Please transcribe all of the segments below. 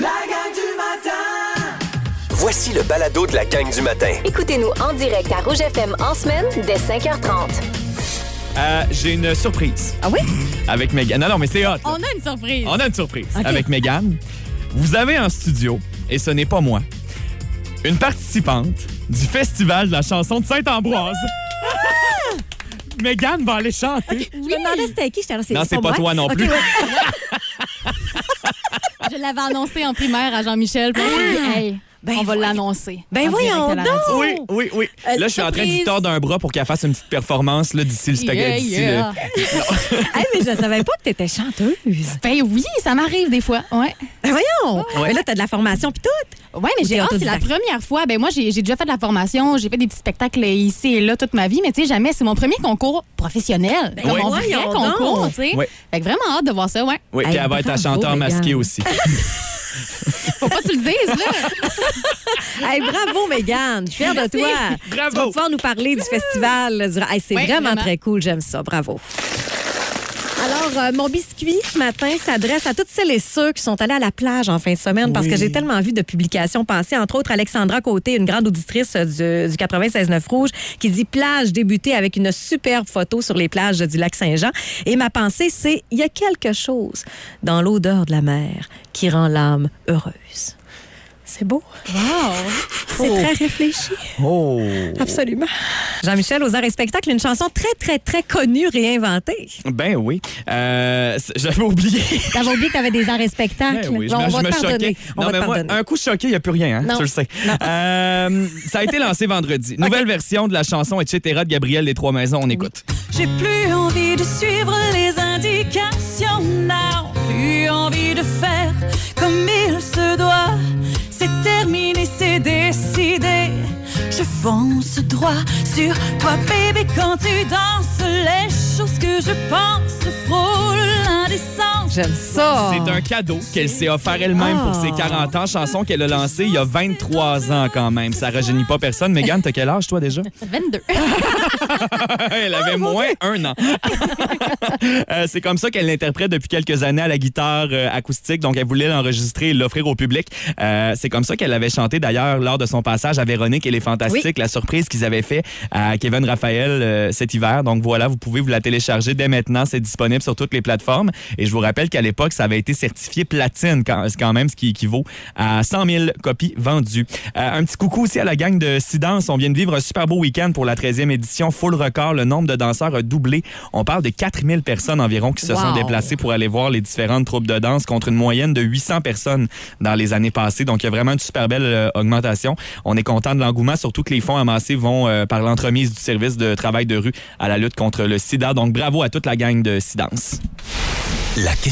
La gang du matin Voici le balado de la gang du matin. Écoutez-nous en direct à Rouge FM en semaine dès 5h30. Euh, J'ai une surprise. Ah oui? Avec Megan. Non, non, mais c'est hot. là. On a une surprise. On a une surprise avec Megan. Vous avez en studio, et ce n'est pas moi, une participante du Festival de la chanson de Saint-Ambroise. Megan va aller chanter. Je me demandais c'était qui. Non, c'est pas moi? toi non plus. ouais. Je l'avais annoncé en primaire à Jean-Michel. puis dit, hey, Ben on va l'annoncer. Ben en voyons donc. Oui, oui, oui. Euh, là, je suis en train surprise. tordre un bras pour qu'elle fasse une petite performance là, d'ici le Yeah, spaghetti. d'ici yeah. Hey, mais je savais pas que t'étais chanteuse. Ben oui, ça m'arrive des fois. Ouais. Ben voyons. Ouais. Mais là, t'as de la formation puis tout. Ouais, mais j'ai hâte, c'est la première fois. Ben moi, j'ai déjà fait de la formation, j'ai fait des petits spectacles ici et là toute ma vie, mais tu sais, jamais, c'est mon premier concours professionnel. Ben Comme mon vrai voyons concours, donc. tu sais. Ouais. Fait que vraiment hâte de voir ça, ouais. Oui, puis elle va être chanteur masqué aussi. Faut pas que tu le dises, là. Hey, bravo, Mégane. Je suis fière de toi. Bravo. Tu vas pouvoir nous parler du festival. du- Hey, c'est Oui, vraiment, vraiment. très cool. J'aime ça. Bravo. Alors, euh, mon biscuit ce matin s'adresse à toutes celles et ceux qui sont allés à la plage en fin de semaine parce que j'ai tellement vu de publications passer, entre autres Alexandra Côté, une grande auditrice euh, du, du 96.9 Rouge, qui dit plage débutée avec une superbe photo sur les plages du lac Saint-Jean. Et ma pensée, c'est il y a quelque chose dans l'odeur de la mer qui rend l'âme heureuse. C'est beau. Wow. C'est très réfléchi. Oh! Absolument. Jean-Michel, aux arts et spectacles, une chanson très, très, très connue, réinventée. Ben oui. Euh, J'avais oublié. T'avais oublié que t'avais des arts et spectacles. Ben oui, je Bon, me, on va je te me pardonner. non, va mais moi, pardonner. un coup choqué, il n'y a plus rien, hein, Non. tu le sais. Euh, ça a été lancé vendredi. Nouvelle version de la chanson Etc. de Gabriel des Trois Maisons. On écoute. J'ai plus envie de suivre les indications now. Plus envie de faire comme il se doit. C'est terminé, c'est décidé. Je fonce droit sur toi, baby, quand tu danses. Les choses que je pense frôlent l'indécence. J'aime ça. C'est un cadeau qu'elle s'est offert elle-même pour ses 40 ans. Chanson qu'elle a lancée il y a 23 ans quand même. Ça rajeunit pas personne. Mégane, t'as quel âge toi déjà? 22. Elle avait moins un an. Euh, c'est comme ça qu'elle l'interprète depuis quelques années à la guitare euh, acoustique. Donc, elle voulait l'enregistrer et l'offrir au public. Euh, c'est comme ça qu'elle avait chanté d'ailleurs lors de son passage à Véronique et les Fantastiques, la surprise qu'ils avaient fait à Kevin Raphaël euh, cet hiver. Donc, voilà, vous pouvez vous la télécharger dès maintenant. C'est disponible sur toutes les plateformes. Et je vous rappelle qu'à l'époque, ça avait été certifié platine, quand, même ce qui équivaut à 100 000 copies vendues. Euh, un petit coucou aussi à la gang de Sidance. On vient de vivre un super beau week-end pour la 13e édition. Full record. Le nombre de danseurs a doublé. On parle de 4000 personnes environ qui se sont déplacées pour aller voir les différentes troupes de danse contre une moyenne de 800 personnes dans les années passées. Donc, il y a vraiment une super belle euh, augmentation. On est content de l'engouement, surtout que les fonds amassés vont euh, par l'entremise du service de travail de rue à la lutte contre le sida. Donc, bravo à toute la gang de Sidance. La question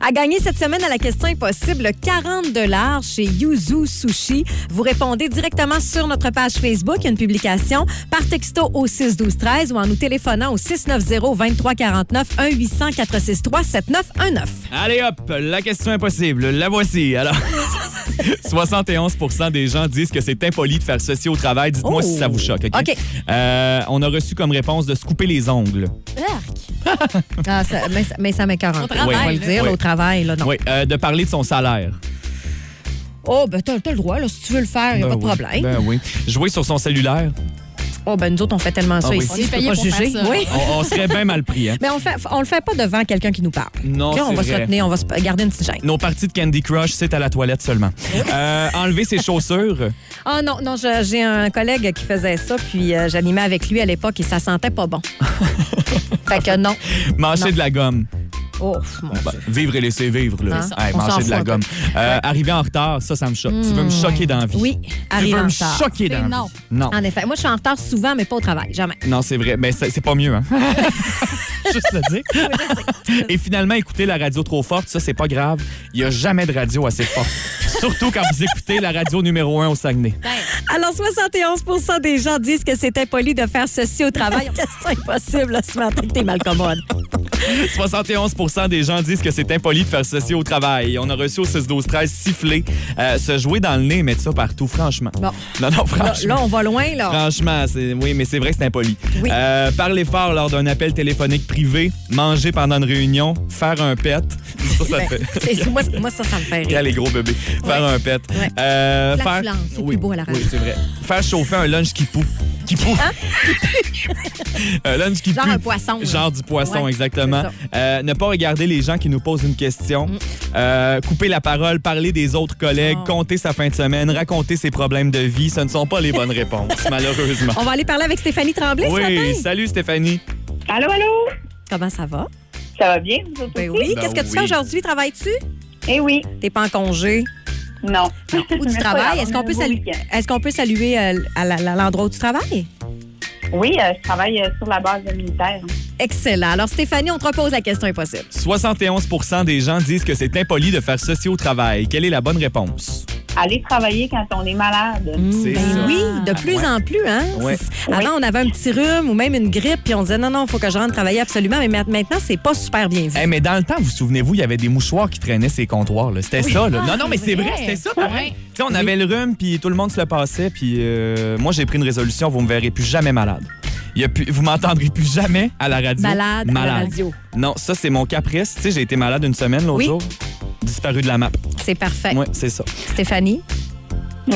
À gagner cette semaine à la question impossible, 40 dollars chez Yuzu Sushi. Vous répondez directement sur notre page Facebook. Il y a une publication par texto au 6 12 13 ou en nous téléphonant au 690 23 49 1 800 463 7919. Allez hop, la question impossible, la voici. Alors, 71% des gens disent que c'est impoli de faire ceci au travail. Dites-moi Oh. si ça vous choque. OK? Euh, on a reçu comme réponse de se couper les ongles. Ah, ça- mais, ça- mais peu. travail, on va le dire, Oui. Là, travail, là, non. Oui, euh, de parler de son salaire. Oh, ben, t'as t'as le droit, là, si tu veux le faire, il n'y a Ben pas de oui, problème. Ben oui. Jouer sur son cellulaire. Oh, ben, nous autres, on fait tellement ça Ah oui. ici, je peux pas juger. ça. Oui. On, on serait bien mal pris. Hein? Mais on fait, on le fait pas devant quelqu'un qui nous parle. Non, OK, on c'est va se vrai. retenir, on va se garder une petite gêne. Nos parties de Candy Crush, c'est à la toilette seulement. Euh, enlever ses chaussures. Ah non, non, je- j'ai un collègue qui faisait ça, puis euh, j'animais avec lui à l'époque et ça sentait pas bon. fait que non. Manger Non. de la gomme. Oh, mon Ben, Dieu. vivre et laisser vivre. Là. Hey, manger de la gomme. Euh, Arriver en retard, ça, ça me choque. Tu veux me choquer dans la vie. Oui, Tu arrive veux en me retard. choquer dans non. vie. Non. En effet, moi je suis en retard souvent, mais pas au travail, jamais. Non, c'est vrai. Mais c'est c'est pas mieux, hein? juste le dire. Et finalement, écouter la radio trop forte, ça, c'est pas grave. Il n'y a jamais de radio assez forte. Surtout quand vous écoutez la radio numéro 1 au Saguenay. Alors, 71% des gens disent que c'est impoli de faire ceci au travail. C'est impossible là, ce matin que t'es mal commode. 71% des gens disent que c'est impoli de faire ceci au travail. On a reçu au 6-12-13 siffler, euh, se jouer dans le nez, mettre ça partout, franchement. Bon. Non, non, Là, franchement. là, on va loin, là. Franchement, oui, mais c'est vrai que c'est impoli. Oui. Euh, parler fort lors d'un appel téléphonique privé, manger pendant une réunion, faire un pet. Ça, ça Ben, fait. moi, moi, ça, ça me fait Regarde rire. les gros bébés. Faire Ouais. un pet. Ouais. Euh, Flatulence, c'est plus beau à la radio. Oui, c'est vrai. Faire chauffer un lunch qui poue. Qui poue. un lunch qui Genre pue. un poisson, là. Genre du poisson, Ouais, exactement. Euh, ne pas regarder les gens qui nous posent une question. Euh, couper la parole, parler des autres collègues, Oh. compter sa fin de semaine, raconter ses problèmes de vie. Ce ne sont pas les bonnes réponses, malheureusement. On va aller parler avec Stéphanie Tremblay ce Oui, matin. salut Stéphanie. Allô, allô? Comment ça va? Ça va bien, vous autres Ben aussi? oui. Ben Qu'est-ce que tu oui. fais aujourd'hui? Travailles-tu? Eh oui. T'es pas en congé? Non. Où tu travailles? Est-ce on qu'on peut, salu- est-ce qu'on peut saluer euh, à l'endroit où tu travailles? Oui, euh, je travaille euh, sur la base militaire. Excellent. Alors, Stéphanie, on te repose la question impossible. 71% des gens disent que c'est impoli de faire ceci au travail. Quelle est la bonne réponse? Aller travailler quand on est malade. C'est Ben ça. oui, de plus Ouais. en plus. Hein? Ouais. Avant, on avait un petit rhume ou même une grippe, puis on disait non, non, il faut que je rentre travailler absolument. Mais ma- maintenant, c'est pas super bien vu. Eh, mais dans le temps, vous souvenez-vous, il y avait des mouchoirs qui traînaient ces comptoirs. là. C'était ça. Là. Ah, non, non, mais c'est vrai, vrai. c'était ça. Ouais. Tu sais, on avait le rhume, puis tout le monde se le passait. Puis euh, moi, j'ai pris une résolution, vous me verrez plus jamais malade. Il y a plus, vous m'entendrez plus jamais à la radio. Malade, à la radio. Non, ça, c'est mon caprice. Tu sais, j'ai été malade une semaine l'autre Oui. jour. Disparu de la map. C'est parfait. Oui, c'est ça. Stéphanie,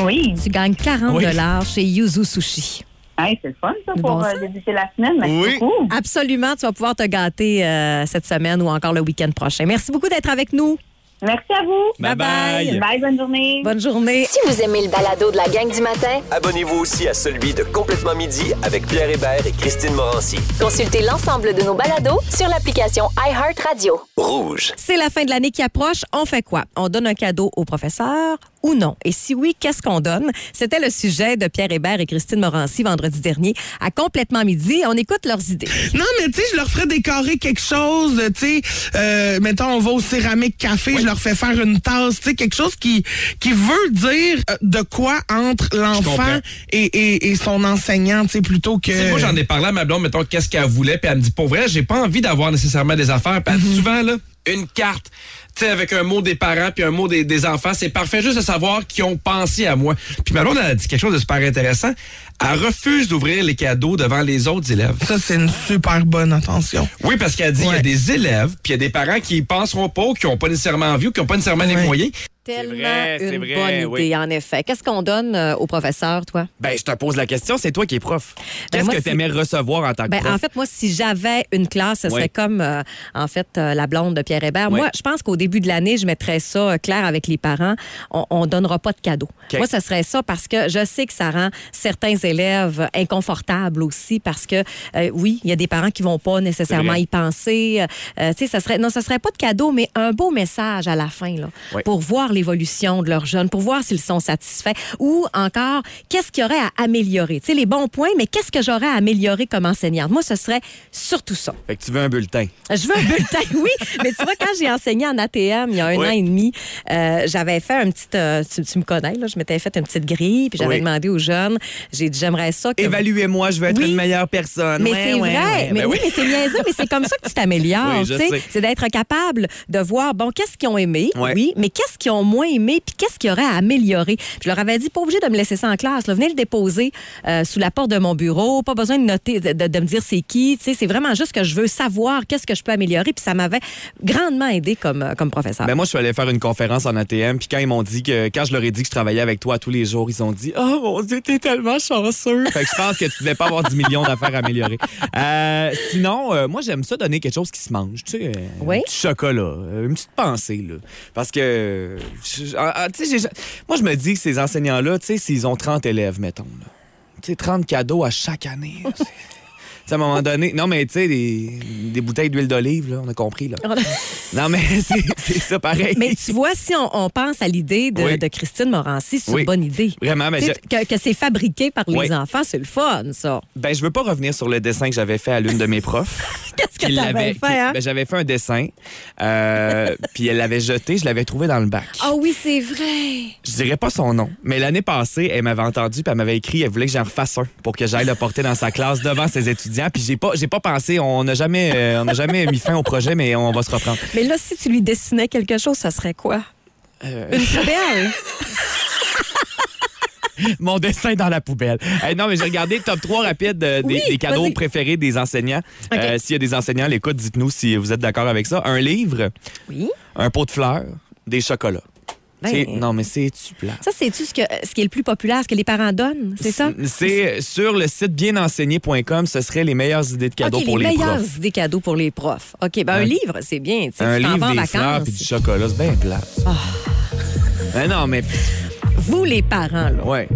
Oui. tu gagnes 40 Oui. chez Yuzu Sushi. Hey, c'est le fun, ça, pour bon, euh, débuter la semaine. Merci Oui. beaucoup. Absolument, tu vas pouvoir te gâter euh, cette semaine ou encore le week-end prochain. Merci beaucoup d'être avec nous. Merci à vous. Bye bye. Bye, bonne journée. Bonne journée. Si vous aimez le balado de la gang du matin, Abonnez-vous aussi à celui de Complètement Midi avec Pierre Hébert et Christine Morancy. consultez l'ensemble de nos balados sur l'application iHeartRadio. Rouge. C'est la fin de l'année qui approche. On fait quoi? On donne un cadeau au professeur ou non? Et si oui, qu'est-ce qu'on donne? C'était le sujet de Pierre Hébert et Christine Morancy vendredi dernier à Complètement Midi. On écoute leurs idées. Non, mais tu sais, je leur ferais décorer quelque chose, tu sais, euh, mettons, on va au céramique café, je leur fais faire une tasse, tu sais, quelque chose qui, qui veut dire euh, de quoi entre l'enfant et, et, et son enseignant, tu sais, plutôt que... Tu sais, moi, j'en ai parlé à ma blonde, mettons, qu'est-ce qu'elle voulait, puis elle me dit, pour vrai, j'ai pas envie d'avoir nécessairement des affaires. Puis elle dit souvent, là, une carte, tu avec un mot des parents, puis un mot des, enfants, c'est parfait juste de savoir qu'ils ont pensé à moi. Puis ma blonde, a dit quelque chose de super intéressant. Elle refuse d'ouvrir les cadeaux devant les autres élèves. Ça, c'est une super bonne attention. Oui, parce qu'elle dit, il y a des élèves, puis il y a des parents qui y penseront pas, ou qui ont pas nécessairement envie, ou qui ont pas nécessairement les Ouais. moyens. Tellement vrai, une vrai, bonne idée, oui. en effet. Qu'est-ce qu'on donne euh, au professeur, toi? Ben, je te pose la question, c'est toi qui es prof. Ben, Qu'est-ce que tu aimais recevoir en tant que Ben, prof? en fait, moi, si j'avais une classe, ce serait Oui. comme, euh, en fait, euh, la blonde de Pierre Hébert. Oui. Moi, je pense qu'au début de l'année, je mettrais ça euh, clair avec les parents. On ne donnera pas de cadeaux. Moi, ce serait ça parce que je sais que ça rend certains élèves inconfortables aussi parce que, euh, oui, il y a des parents qui vont pas nécessairement y penser. Euh, tu sais, ça serait, non, ce serait pas de cadeau, mais un beau message à la fin, là, Oui. pour voir l'évolution de leurs jeunes, pour voir s'ils sont satisfaits ou encore, qu'est-ce qu'il y aurait à améliorer? Tu sais, les bons points, mais qu'est-ce que j'aurais à améliorer comme enseignante? Moi, ce serait surtout ça. Fait que tu veux un bulletin. Je veux un bulletin, oui. Mais tu vois, quand j'ai enseigné en ATM il y a un Oui. an et demi, euh, j'avais fait un petit. euh, tu, tu me connais, là, je m'étais fait une petite grille, puis j'avais Oui. demandé aux jeunes, j'ai dit, j'aimerais ça que. Évaluez-moi, je veux être Oui. une meilleure personne. Mais Ouais, c'est ouais, vrai. ouais. Mais Ben oui, mais c'est niaiseux, mais c'est comme ça que tu t'améliores. Oui. C'est d'être capable de voir, bon, qu'est-ce qu'ils ont aimé, oui, mais qu'est-ce qu'ils ont moins aimé, puis qu'est-ce qu'il y aurait à améliorer? Je leur avais dit, pas obligé de me laisser ça en classe. là. Venez le déposer euh, sous la porte de mon bureau. Pas besoin de noter, de, de- de me dire c'est qui. C'est vraiment juste que je veux savoir qu'est-ce que je peux améliorer. Puis ça m'avait grandement aidé comme, euh, comme professeur. Ben moi, je suis allé faire une conférence en ATM, puis quand ils m'ont dit que, quand je leur ai dit que je travaillais avec toi tous les jours, ils ont dit Oh mon Dieu, t'es tellement fait que je pense que tu devais pas avoir 10 millions d'affaires à améliorer. Euh, sinon, euh, moi, j'aime ça donner quelque chose qui se mange, tu sais. Oui. Un petit chocolat, euh, une petite pensée, là. Parce que, je- ah, tu sais, j'ai- moi, je me dis que ces enseignants-là, tu sais, s'ils ont 30 élèves, mettons, là. Tu sais, 30 cadeaux à chaque année. À un moment donné, non, mais tu sais, des, des bouteilles d'huile d'olive, là, on a compris, là. Non, mais c'est ça pareil. Mais tu vois, si on, on pense à l'idée de, Oui. de Christine Morancy, c'est Oui. une bonne idée. Vraiment, mais je- que, que c'est fabriqué par les enfants, c'est le fun, ça. Ben, je veux pas revenir sur le dessin que j'avais fait à l'une de mes profs. Qu'est-ce que t'avais fait, hein? ben, j'avais fait un dessin, euh, puis elle l'avait jeté, je l'avais trouvé dans le bac. Ah oui, c'est vrai. Je dirais pas son nom, mais l'année passée, elle m'avait entendu puis elle m'avait écrit, elle voulait que j'en refasse un pour que j'aille le porter dans sa classe devant ses étudiants. Puis j'ai pas, j'ai pas pensé, on n'a jamais, euh, on n'a jamais mis fin au projet, mais on va se reprendre. Mais là, si tu lui dessinais quelque chose, ça serait quoi? Euh, Une poubelle? Mon dessin dans la poubelle. Non, mais j'ai regardé top 3 rapide euh, des, Oui, des cadeaux préférés des enseignants. Euh, S'il y a des enseignants à l'écoute, dites-nous si vous êtes d'accord avec ça. Un livre, Oui. un pot de fleurs, des chocolats. Ben- Non, mais c'est-tu plat? Ça, c'est-tu ce, que, ce qui est le plus populaire, ce que les parents donnent, c'est ça? C'est sur le site bienenseigné.com, ce serait les meilleures idées de cadeaux pour les, les, meilleures profs. idées cadeaux pour les profs. OK, ben un, Un- livre, c'est bien. tu Un livre, des fleurs vacances. puis du chocolat, c'est bien plat. Ben non, mais Vous, les parents, là, ouais.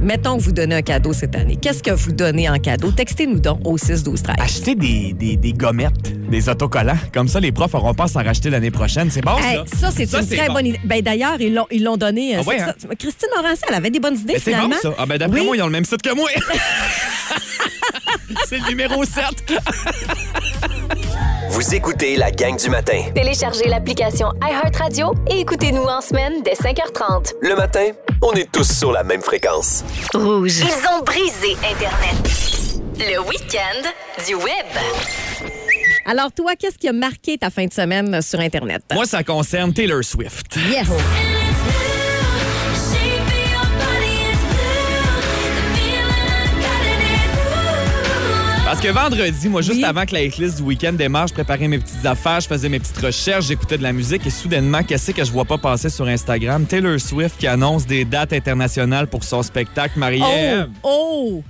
Mettons que vous donnez un cadeau cette année. Qu'est-ce que vous donnez en cadeau? Textez-nous donc au 6 12 13 Acheter des, des, des gommettes, des autocollants. Comme ça, les profs n'auront pas à s'en racheter l'année prochaine. C'est bon, Hey, ça? ça, c'est une très bon. bonne idée. Ben, D'ailleurs, ils l'ont, ils l'ont donné. euh, Ah ouais, hein? ça. Christine Morancy, elle avait des bonnes idées, Mais c'est bon, finalement. ça. Ah, ben d'après Oui. moi, ils ont le même site que moi. c'est le numéro 7. Vous écoutez la gang du matin. Téléchargez l'application iHeartRadio et écoutez-nous en semaine dès 5h30. Le matin, on est tous sur la même fréquence. Rouge. Ils ont brisé Internet. Le week-end du web. Alors, toi, qu'est-ce qui a marqué ta fin de semaine sur Internet? Moi, ça concerne Taylor Swift. Yes! Parce que vendredi, moi, juste Oui. avant que la hitlist du week-end démarre, je préparais mes petites affaires, je faisais mes petites recherches, j'écoutais de la musique et soudainement, qu'est-ce que je vois pas passer sur Instagram? Taylor Swift qui annonce des dates internationales pour son spectacle. Oh! Marie-Ève! Oh!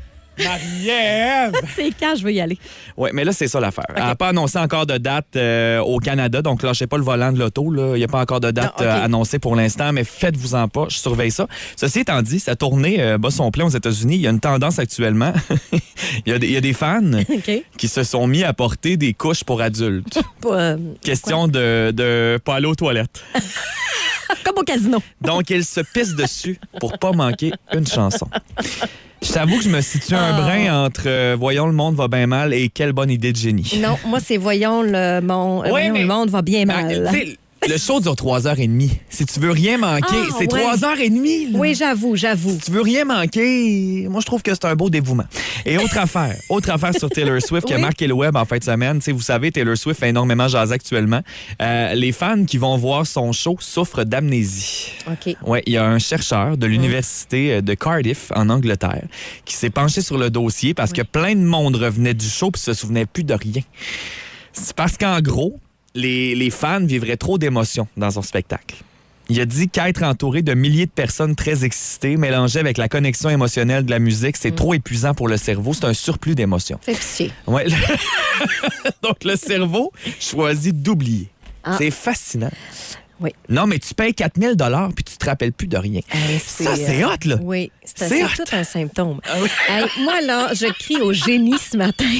Marie-Ève! C'est quand je veux y aller? Oui, mais là, c'est ça l'affaire. Elle n'a pas annoncé encore de date euh, au Canada, donc lâchez pas le volant de l'auto. Il n'y a pas encore de date Non, euh, annoncée pour l'instant, mais faites-vous-en pas, je surveille ça. Ceci étant dit, sa tournée euh, bat son plein aux États-Unis. Il y a une tendance actuellement. il, y a des, il y a des fans qui se sont mis à porter des couches pour adultes. Euh, Question de, de pas aller aux toilettes. comme au casino. Donc, ils se pissent dessus pour pas manquer une chanson. Je t'avoue que je me situe un Ah. brin entre euh, Voyons le monde va bien mal et Quelle bonne idée de génie. Non, moi, c'est voyons le monde, Ouais, voyons, mais- le monde va bien mal. Le show dure 3h30. Si tu veux rien manquer, Ah, c'est ouais. 3h30. là. Oui, j'avoue, j'avoue. Si tu veux rien manquer, moi, je trouve que c'est un beau dévouement. Et autre affaire, autre affaire sur Taylor Swift qui a marqué le web en fin de semaine. Tu sais, vous savez, Taylor Swift fait énormément jaser actuellement. Euh, les fans qui vont voir son show souffrent d'amnésie. OK. Ouais, il y a un chercheur de l'université euh, de Cardiff en Angleterre qui s'est penché sur le dossier parce que plein de monde revenait du show puis se souvenait plus de rien. C'est parce qu'en gros, les, les fans vivraient trop d'émotions dans son spectacle. Il a dit qu'être entouré de milliers de personnes très excitées, mélangées avec la connexion émotionnelle de la musique, c'est trop épuisant pour le cerveau. C'est un surplus d'émotions. Fais pitié. Ouais. Donc, le cerveau choisit d'oublier. Ah. C'est fascinant. Oui. Non, mais tu payes 4000 dollars puis tu te rappelles plus de rien. Hey, Ça, c'est hot, là. Oui, c'est tout un symptôme. Hey, moi, là, je crie au génie ce matin.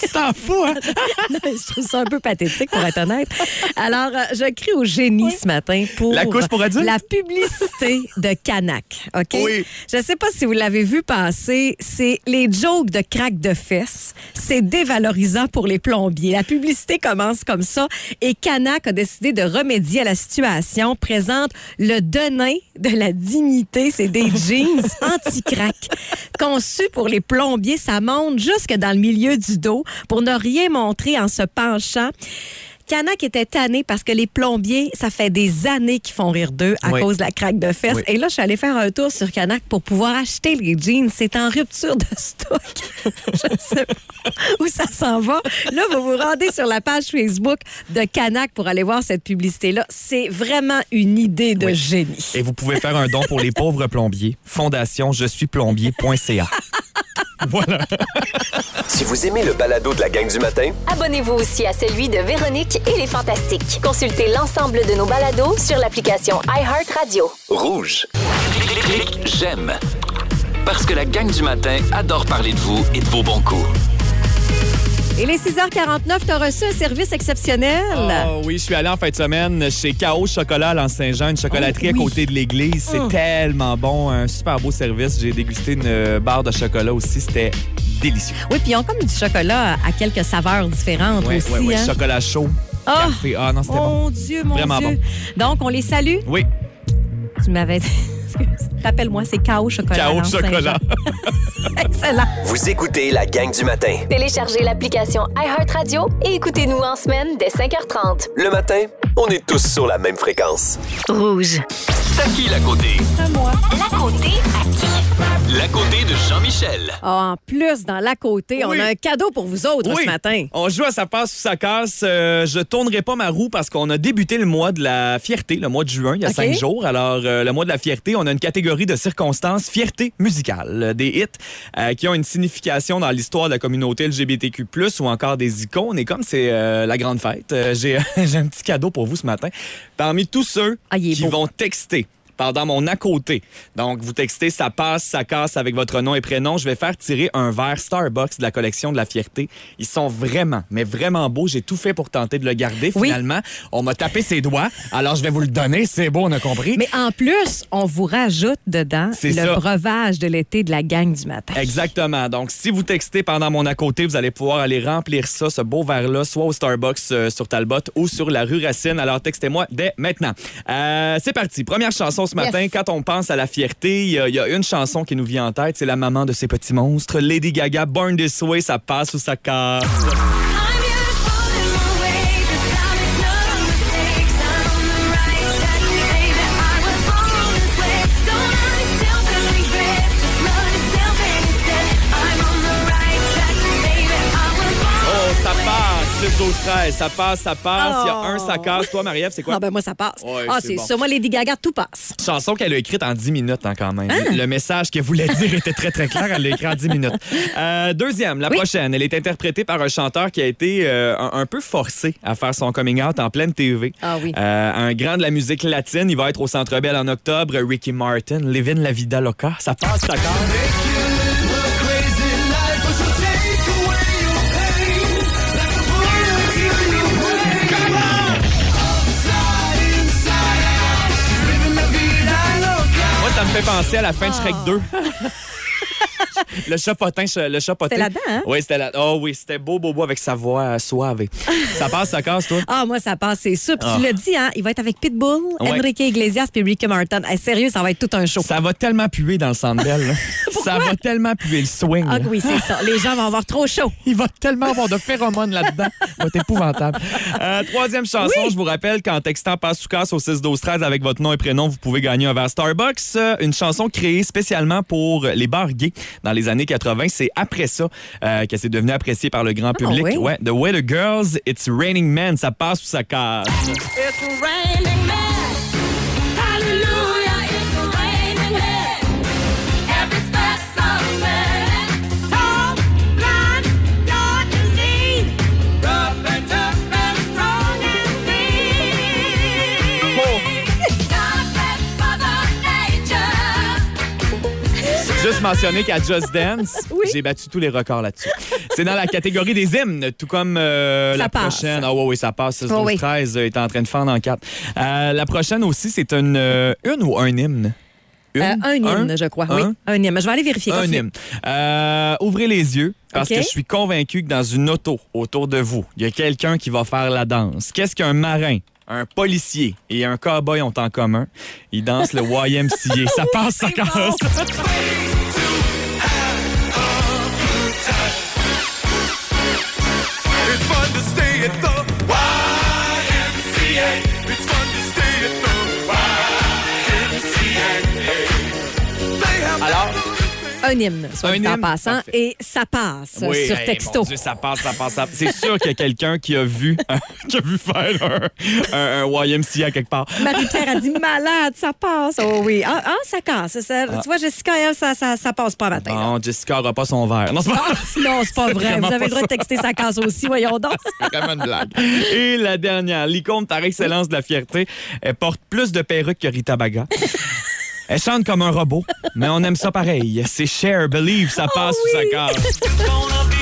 Tu t'en fous, hein? Non, je trouve ça un peu pathétique, pour être honnête. Alors, euh, je crie au génie ce matin pour... La couche pour adultes? La publicité de Canac, OK? Oui. Je ne sais pas si vous l'avez vu passer, c'est les jokes de craque de fesses. C'est dévalorisant pour les plombiers. La publicité commence comme ça et Canac a décidé de remédier à la situation, présente le denain de la dignité. C'est des jeans anti-crack. Conçus pour les plombiers, ça monte jusque dans le milieu du dos pour ne rien montrer en se penchant. Canac était tanné parce que les plombiers, ça fait des années qu'ils font rire d'eux à Oui. cause de la craque de fesses. Oui. Et là, je suis allée faire un tour sur Canac pour pouvoir acheter les jeans. C'est en rupture de stock. je ne sais pas où ça s'en va. Là, vous vous rendez sur la page Facebook de Canac pour aller voir cette publicité-là. C'est vraiment une idée de Oui. génie. Et vous pouvez faire un don pour les pauvres plombiers. Fondation je suis plombier.ca. voilà. Si vous aimez le balado de la gang du matin, Abonnez-vous aussi à celui de Véronique et les Fantastiques. Consultez l'ensemble de nos balados sur l'application iHeartRadio. rouge. Clique j'aime. Parce que la gang du matin adore parler de vous et de vos bons coups. Et les 6h49, tu as reçu un service exceptionnel. Oh oui, je suis allé en fin de semaine chez K.O. Chocolat à l'Anse-Saint-Jean, une chocolaterie Oh, oui. à côté de l'église. C'est Oh. tellement bon, un super beau service. J'ai dégusté une euh, barre de chocolat aussi, c'était délicieux. Oui, puis ils ont comme du chocolat à quelques saveurs différentes Ouais, aussi. ouais, ouais, hein. chocolat chaud, Ah! café. Ah non, c'était bon. Mon Dieu, mon Vraiment Dieu. Donc, on les salue? Oui, Tu m'avais dit. Excuse. Rappelle-moi, c'est K.O. Chocolat. K.O. Chocolat. Excellent. Vous écoutez la gang du matin. Téléchargez l'application iHeartRadio et écoutez-nous en semaine dès 5h30. Le matin, on est tous sur la même fréquence. Rouge. C'est à qui la côté? La côté à qui? La côté de Jean-Michel. Ah, en plus, dans l'à côté, on a un cadeau pour vous autres Oui. ce matin. On joue à sa passe ou sa casse. Euh, je tournerai pas ma roue parce qu'on a débuté le mois de la fierté, le mois de juin, il y a cinq jours. Alors, euh, le mois de la fierté, on a une catégorie de circonstances fierté musicale. Euh, Des hits euh, qui ont une signification dans l'histoire de la communauté LGBTQ+, ou encore des icônes. Et comme c'est euh, la grande fête, euh, j'ai un petit cadeau pour vous ce matin. Parmi tous ceux Ah, qui beau. vont texter pendant mon à côté. Donc, vous textez ça passe, ça casse avec votre nom et prénom. Je vais faire tirer un verre Starbucks de la collection de la fierté. Ils sont vraiment, mais vraiment beaux. J'ai tout fait pour tenter de le garder. Oui. Finalement, on m'a tapé ses doigts. Alors, je vais vous le donner. C'est beau, on a compris. Mais en plus, on vous rajoute dedans C'est le ça. breuvage de l'été de la gang du matin. Exactement. Donc, si vous textez pendant mon à côté, vous allez pouvoir aller remplir ça, ce beau verre-là, soit au Starbucks euh, sur Talbot ou sur la rue Racine. Alors, textez-moi dès maintenant. Euh, c'est parti. Première chanson ce matin. Yes. Quand on pense à la fierté, il y, a- il y a une chanson qui nous vient en tête. C'est la maman de ces petits monstres. Lady Gaga, Born This Way, ça passe ou ça casse? Ça passe, ça passe. Il y a un, ça oh. casse. Toi, marie c'est quoi? Ah, ben moi, ça passe. Ah, c'est bon. moi, Lady Gaga, tout passe. Chanson qu'elle a écrite en 10 minutes, hein, quand même. Hein? Le message qu'elle voulait dire était très, très clair. Elle l'a écrit en 10 minutes. Euh, deuxième, la prochaine. Elle est interprétée par un chanteur qui a été euh, un, peu forcé à faire son coming out en pleine TV. Ah oui. Euh, un grand de la musique latine. Il va être au Centre Bell en octobre. Ricky Martin, Livin la Vida Loca. Ça passe, ça casse. Fait penser à la fin de Shrek 2. le chat potin, le chat potin. Ah. C'était là-dedans, hein? Oui, c'était là. Oh oui, c'était beau, beau, beau avec sa voix suave. ça passe, ça casse, toi? Ah, moi, ça passe, c'est sûr. Puis Ah. tu l'as dit, hein, il va être avec Pitbull, Ouais. Enrique Iglesias puis Ricky Martin. Hey, sérieux, ça va être tout un show. Ça va tellement puer dans le là. Ça va tellement puer le swing. Ah là. oui, c'est ça. Les gens vont avoir trop chaud. Il va tellement avoir de phéromones là-dedans. Ça va être épouvantable. Euh, troisième chanson, je vous rappelle qu'en textant passe ou casse au 6 12 13 avec votre nom et prénom, vous pouvez gagner un verre Starbucks. Euh, Une chanson créée spécialement pour les bars gays dans les années 80. C'est après ça euh, que c'est devenu apprécié par le grand public. Ah oui? Ouais, The Way the Girls, It's Raining Men, ça passe ou ça casse? Juste mentionner qu'à Just Dance, Oui. j'ai battu tous les records là-dessus. C'est dans la catégorie des hymnes, tout comme euh, la passe. prochaine. Ah oui, oui, ça passe. 6, Oh 12, oui. 13 euh, est en train de faire dans 4. la prochaine aussi, c'est une, euh, une ou un hymne? Une? Euh, un hymne, je crois. Oui, Un? un hymne. Je vais aller vérifier. Un hymne. Euh, ouvrez les yeux parce que je suis convaincu que dans une auto autour de vous, il y a quelqu'un qui va faire la danse. Qu'est-ce qu'un marin, un policier et un cowboy ont en commun? Ils dansent le YMCA. ça passe, ça casse. It's Un hymne, soit Un dit en hymne, passant. parfait. Et ça passe Oui, sur hey, texto. mon Dieu, ça passe, ça passe, ça passe. C'est sûr qu'il y a quelqu'un qui a vu, qui a vu faire un, un- un YMCA quelque part. Marie-Pierre a dit malade, ça passe. Oh oui. Ah, ah, ça casse. Ça- Tu vois, Jessica, elle, ça, ça, ça passe pas matin. Non, Jessica n'aura pas son verre. Non, c'est pas Ah, non, c'est pas C'est vrai. Vous avez le droit de ça. texter sa casse aussi, voyons donc. vraiment une blague. Et la dernière, l'icône par excellence de la fierté, elle porte plus de perruques que Rita Baga. Elle chante comme un robot, mais on aime ça pareil. C'est Cher, Believe, ça passe ou ça casse. gonna be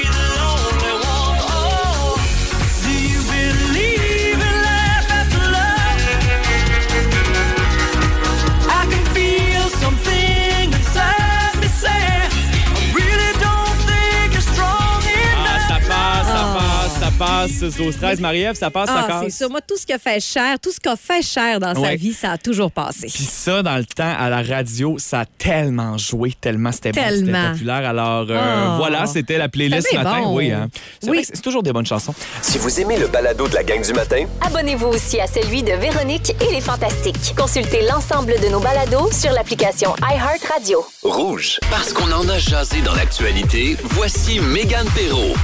passe 6 12 13 Marie-Ève, ça passe, ça Ah, c'est casse. sûr. Moi, tout ce qui a fait cher, tout ce qui a fait cher dans sa vie, ça a toujours passé. Puis ça, dans le temps, à la radio, ça a tellement joué, tellement c'était bon, c'était Tellement. populaire. Alors euh, Oh. voilà, c'était la playlist ce matin. bon. Oui, hein. C'est Oui. vrai que c'est toujours des bonnes chansons. Si vous aimez le balado de la gang du matin, Abonnez-vous aussi à celui de Véronique et les Fantastiques. Consultez l'ensemble de nos balados sur l'application iHeartRadio. rouge. Parce qu'on en a jasé dans l'actualité, voici Mégane Perrault.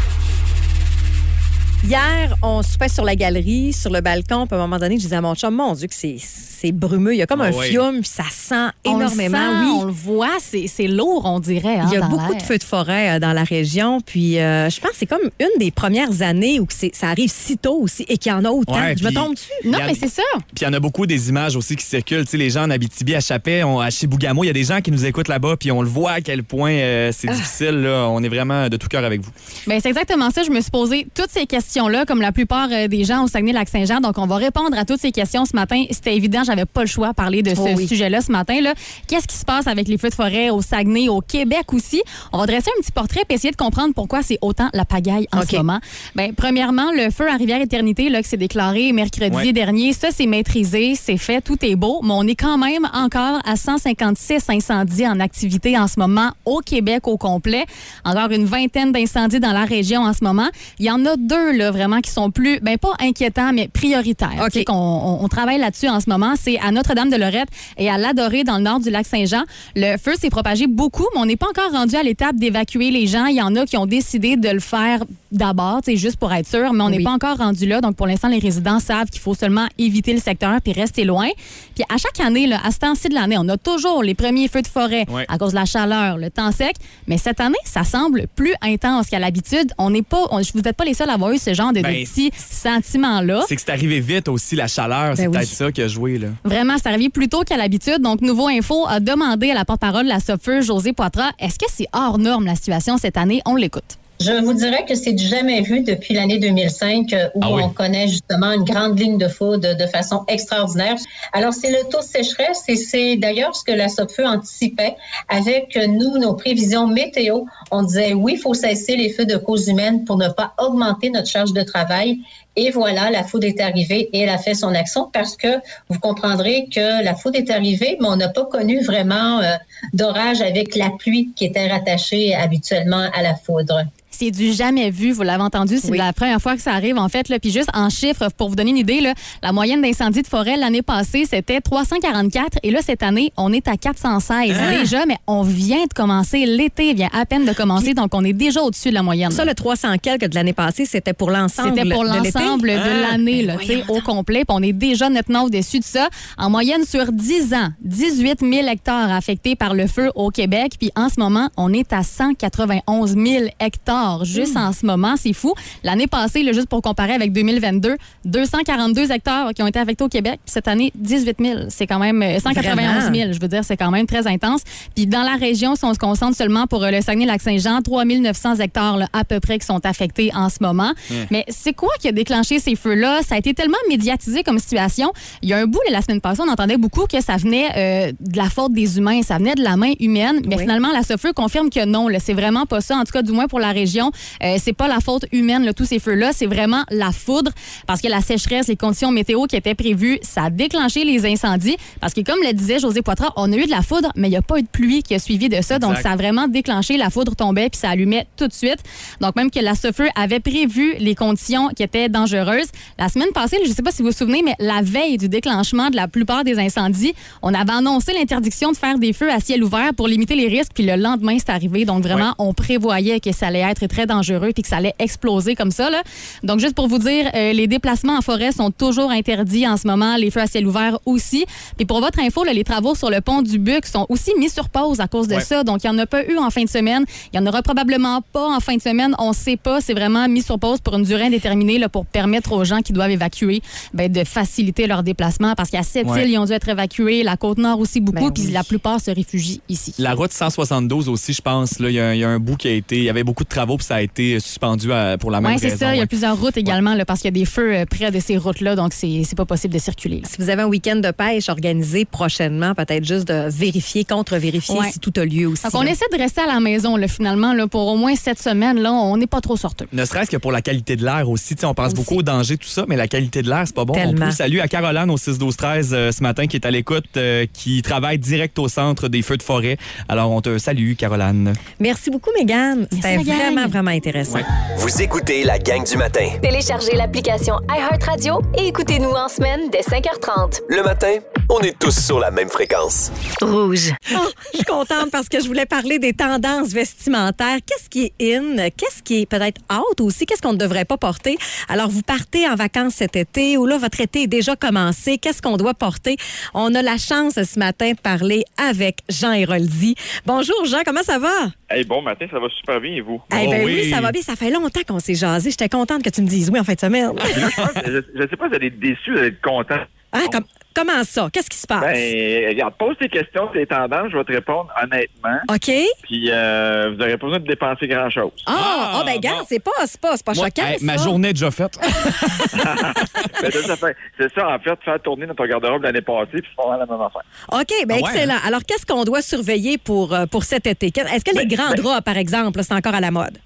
Hier, on soupait sur la galerie, sur le balcon, puis à un moment donné, je disais à mon chum, mon Dieu, que c'est c'est brumeux. Il y a comme Ah un ouais. fiume, puis ça sent On le énormément. sent, oui. On le voit, c'est c'est lourd, on dirait. hein, Il y a beaucoup de feux de forêt euh, dans la région. Puis euh, je pense que c'est comme une des premières années où ça arrive si tôt aussi et qu'il y en a autant. Ouais, je me tombe dessus. Non, a- mais c'est ça. Puis il y en a beaucoup des images aussi qui circulent. Tu sais, les gens en Abitibi, à Chapet, on- à Chibougamau, il y a des gens qui nous écoutent là-bas, puis on le voit à quel point euh, c'est difficile. Là. On est vraiment de tout cœur avec vous. Ben, c'est exactement ça. Je me suis posé toutes ces questions-là, comme la plupart euh, des gens au Saguenay-Lac-Saint-Jean. Donc, on va répondre à toutes ces questions ce matin. C'était évident, j'avais pas le choix de parler de ce Oh oui. sujet-là ce matin. là. Qu'est-ce qui se passe avec les feux de forêt au Saguenay, au Québec aussi? On va dresser un petit portrait et essayer de comprendre pourquoi c'est autant la pagaille en OK. ce moment. Ben, premièrement, le feu à Rivière-Éternité, là, qui s'est déclaré mercredi Ouais. dernier, ça, c'est maîtrisé, c'est fait, tout est beau, mais on est quand même encore à 156 incendies en activité en ce moment au Québec au complet. Encore une vingtaine d'incendies dans la région en ce moment. Il y en a deux, là, vraiment, qui sont plus, ben pas inquiétants, mais prioritaires. OK. Tu sais, qu'on- on, on travaille là-dessus en ce moment. C'est à Notre-Dame-de-Lorette et à Ladoré, dans le nord du lac Saint-Jean. Le feu s'est propagé beaucoup, mais on n'est pas encore rendu à l'étape d'évacuer les gens. Il y en a qui ont décidé de le faire d'abord, tu sais, juste pour être sûr, mais on n'est Oui. pas encore rendu là. Donc, pour l'instant, les résidents savent qu'il faut seulement éviter le secteur puis rester loin. Puis à chaque année, là, à ce temps-ci de l'année, on a toujours les premiers feux de forêt Ouais. à cause de la chaleur, le temps sec. Mais cette année, ça semble plus intense qu'à l'habitude. On n'est pas, on- vous n'êtes pas les seuls à avoir eu ce genre de, de Ben, petits sentiments-là. C'est que c'est arrivé vite aussi, la chaleur. c'est Ben oui. peut-être ça qui a joué. Là. Vraiment, c'est arrivé plus tôt qu'à l'habitude. Donc, Nouveau Info a demandé à la porte-parole de la SOFEU, José Poitras, est-ce que c'est hors norme la situation cette année? On l'écoute. Je vous dirais que c'est du jamais vu depuis l'année 2005 euh, où Ah oui. on connaît justement une grande ligne de foudre de façon extraordinaire. Alors, c'est le taux de sécheresse et c'est d'ailleurs ce que la SOPFEU anticipait avec euh, nous, nos prévisions météo. On disait oui, il faut cesser les feux de cause humaine pour ne pas augmenter notre charge de travail. Et voilà, la foudre est arrivée et elle a fait son action parce que vous comprendrez que la foudre est arrivée, mais on n'a pas connu vraiment euh, d'orage avec la pluie qui était rattachée habituellement à la foudre. C'est du jamais vu, vous l'avez entendu, c'est Oui. la première fois que ça arrive en fait. Là. Puis juste en chiffres, pour vous donner une idée, là, la moyenne d'incendie de forêt l'année passée, c'était 344 et là, cette année, on est à 416 Hein? déjà, mais on vient de commencer, l'été vient à peine de commencer, donc on est déjà au-dessus de la moyenne. Ça, le 300 quelques de l'année passée, c'était pour l'ensemble C'était pour l'ensemble de Ah, l'année, ben au complet. Puis on est déjà nettement au-dessus de ça. En moyenne, sur 10 ans, 18 000 hectares affectés par le feu au Québec. Puis en ce moment, on est à 191 000 hectares juste en ce moment. C'est fou. L'année passée, là, juste pour comparer avec 2022, 242 hectares qui ont été affectés au Québec. Puis cette année, 18 000. C'est quand même euh, 191 000. Je veux dire, c'est quand même très intense. Puis dans la région, si on se concentre seulement pour euh, le Saguenay-Lac-Saint-Jean, 3 900 hectares là, à peu près qui sont affectés en ce moment. Mais c'est quoi qui a déclenché ces feux-là? Ça a été tellement médiatisé comme situation. Il y a un bout, là, la semaine passée, on entendait beaucoup que ça venait euh, de la faute des humains, ça venait de la main humaine. Mais Oui. finalement, la SOFEU confirme que non, c'est vraiment pas ça. En tout cas, du moins pour la région, euh, c'est pas la faute humaine, là, tous ces feux-là. C'est vraiment la foudre parce que la sécheresse, les conditions météo qui étaient prévues, ça a déclenché les incendies. Parce que, comme le disait José Poitras, on a eu de la foudre, mais il n'y a pas eu de pluie qui a suivi de ça. Donc, ça a vraiment déclenché. La foudre tombait puis ça allumait tout de suite. Donc, même que la SOFEU avait prévu les conditions qui étaient dangereuses. La semaine passée, je ne sais pas si vous vous souvenez, mais la veille du déclenchement de la plupart des incendies, on avait annoncé l'interdiction de faire des feux à ciel ouvert pour limiter les risques. Puis le lendemain, c'est arrivé. Donc, vraiment, on prévoyait que ça allait être très dangereux puis que ça allait exploser comme ça. Là. Donc, juste pour vous dire, euh, les déplacements en forêt sont toujours interdits en ce moment. Les feux à ciel ouvert aussi. Puis pour votre info, là, les travaux sur le pont du Buc sont aussi mis sur pause à cause de Ouais. ça. Donc, il n'y en a pas eu en fin de semaine. Il n'y en aura probablement pas en fin de semaine. On ne sait pas. C'est vraiment mis sur pause pour une durée indéterminée là, pour permettre aux gens qui doivent évacuer ben, de faciliter leur déplacement. Parce qu'à cette Ouais. île, ils ont dû être évacués. La Côte-Nord aussi beaucoup. Ben Puis la plupart se réfugient ici. La route 172 aussi, je pense. là, Il y, a- il y a un bout qui a été. Il y avait beaucoup de travaux puis ça a été suspendu à- pour la même Oui, c'est raison. ça. Il y a ouais. plusieurs routes également, là, parce qu'il y a des feux euh, près de ces routes-là, donc c'est pas possible de circuler. Si vous avez un week-end de pêche organisé prochainement, peut-être juste de vérifier, contre-vérifier Ouais. si tout a lieu aussi. Donc, on là. essaie de rester à la maison, là, finalement, là, pour au moins cette semaine. Là, on n'est pas trop sorteux. Ne serait-ce que pour la qualité de l'air aussi. On pense Aussi. beaucoup au danger, tout ça, mais la qualité de l'air, c'est pas bon. Tellement. On peut saluer à Caroline au 6-12-13 euh, ce matin qui est à l'écoute, euh, qui travaille direct au centre des feux de forêt. Alors, on te salue, Caroline. Merci beaucoup, Mégane. C'était. Vraiment, vraiment intéressant. Vous écoutez la gang du matin. Téléchargez l'application iHeartRadio et écoutez-nous en semaine dès 5h30. Le matin, on est tous sur la même fréquence. Rouge. Oh, je suis contente parce que je voulais parler des tendances vestimentaires. Qu'est-ce qui est in? Qu'est-ce qui est peut-être out aussi? Qu'est-ce qu'on ne devrait pas porter? Alors, vous partez en vacances cet été ou là, votre été est déjà commencé. Qu'est-ce qu'on doit porter? On a la chance ce matin de parler avec Jean Héroldi. Bonjour, Jean, comment ça va? Hey, bon matin, ça va super bien et vous? Eh ben Oh oui. oui. ça va bien. Ça fait longtemps qu'on s'est jasé. J'étais contente que tu me dises oui en fin de semaine. Là, je, je sais pas, vous allez être déçus, vous allez être contents. Ah, com- comment ça? Qu'est-ce qui se passe? Ben, regarde, pose tes questions, tes tendances, je vais te répondre honnêtement. OK. Puis euh, vous n'aurez pas besoin de dépenser grand-chose. Ah, Ah, ah, ben, bon. garde, c'est pas, c'est pas, c'est pas Moi, choquant. hey, ma ça. journée est déjà faite. Ben, ça, ça fait- C'est ça, en fait, faire tourner dans ton garde-robe l'année passée, puis c'est pas la même affaire. OK, ben Ah ouais, excellent. Alors, qu'est-ce qu'on doit surveiller pour, euh, pour cet été? Qu'est- Est-ce que les Ben, grands ben- draps, par exemple, là, c'est encore à la mode?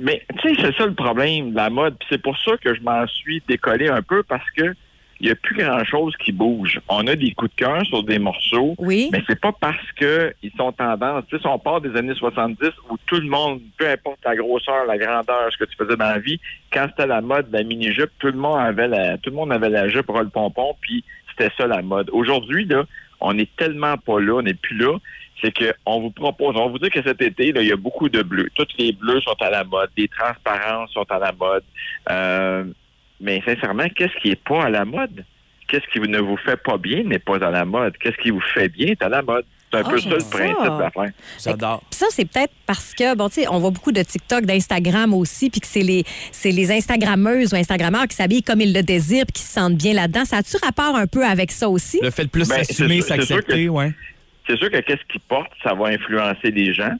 Mais tu sais, c'est ça le problème de la mode. Puis c'est pour ça que je m'en suis décollé un peu parce que il n'y a plus grand-chose qui bouge. On a des coups de cœur sur des morceaux, Oui. mais c'est pas parce que ils sont tendance. Tu sais, si on part des années 70 où tout le monde, peu importe la grosseur, la grandeur, ce que tu faisais dans la vie, quand c'était la mode de la mini-jupe, tout le monde avait la, tout le monde avait la jupe roll pompon, puis c'était ça la mode. Aujourd'hui, là, on est tellement pas là, on n'est plus là. C'est qu'on vous propose, on vous dire que cet été, là, il y a beaucoup de bleus. Toutes les bleus sont à la mode, les transparences sont à la mode. Euh, mais sincèrement, qu'est-ce qui est pas à la mode? Qu'est-ce qui ne vous fait pas bien n'est pas à la mode? Qu'est-ce qui vous fait bien est à la mode? C'est un Ah, peu ça le principe ça. de l'affaire. J'adore. Puis ça, c'est peut-être parce que, bon, tu sais, on voit beaucoup de TikTok, d'Instagram aussi, puis que c'est les, c'est les Instagrammeuses ou Instagrammeurs qui s'habillent comme ils le désirent, puis qui se sentent bien là-dedans. Ça a-tu rapport un peu avec ça aussi? Le fait de plus Ben, s'assumer, c'est sûr- c'est sûr s'accepter, que- ouais. C'est sûr que qu'est-ce qu'ils portent, ça va influencer les gens.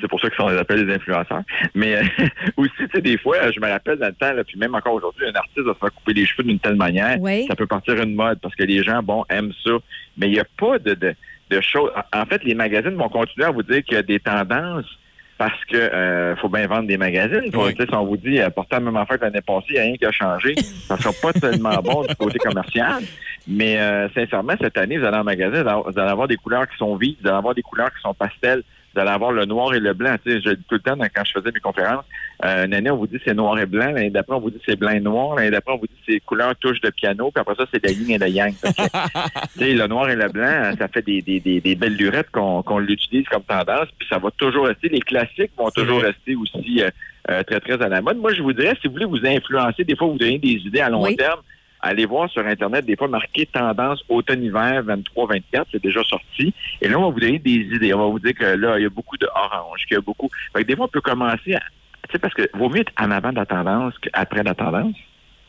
C'est pour ça qu'on les appelle des influenceurs. Mais euh, aussi, tu sais, des fois, euh, je me rappelle dans le temps, là, puis même encore aujourd'hui, un artiste va se faire couper les cheveux d'une telle manière, Oui. ça peut partir une mode parce que les gens, bon, aiment ça. Mais il n'y a pas de, de, de choses. En fait, les magazines vont continuer à vous dire qu'il y a des tendances parce que euh, faut bien vendre des magazines. Oui. tu sais, Si on vous dit euh, porter la même affaire que l'année passée, il n'y a rien qui a changé, ça sera pas tellement bon du côté commercial. Mais euh, sincèrement, cette année, vous allez en magasin, vous allez- vous allez avoir des couleurs qui sont vives, vous allez avoir des couleurs qui sont pastels, vous allez avoir le noir et le blanc. Tu sais, je dis tout le temps quand je faisais mes conférences. Euh, une année, on vous dit c'est noir et blanc. L'année d'après, on vous dit c'est blanc et noir. L'année d'après, on vous dit c'est couleur touche de piano. Puis après ça, c'est la yin et le yang. Que, tu sais, le noir et le blanc, ça fait des, des, des, des belles lurettes qu'on qu'on l'utilise comme tendance. Puis ça va toujours rester. Les classiques vont toujours vrai. rester aussi euh, euh, très, très à la mode. Moi, je vous dirais, si vous voulez vous influencer, des fois, vous donner des idées à long Oui. terme. Allez voir sur Internet, des fois marqué tendance automne-hiver 23-24, c'est déjà sorti. Et là, on va vous donner des idées. On va vous dire que là, il y a beaucoup de orange, qu'il y a beaucoup. Des fois, on peut commencer à. Tu sais, parce que vaut mieux être en avant de la tendance qu'après la tendance.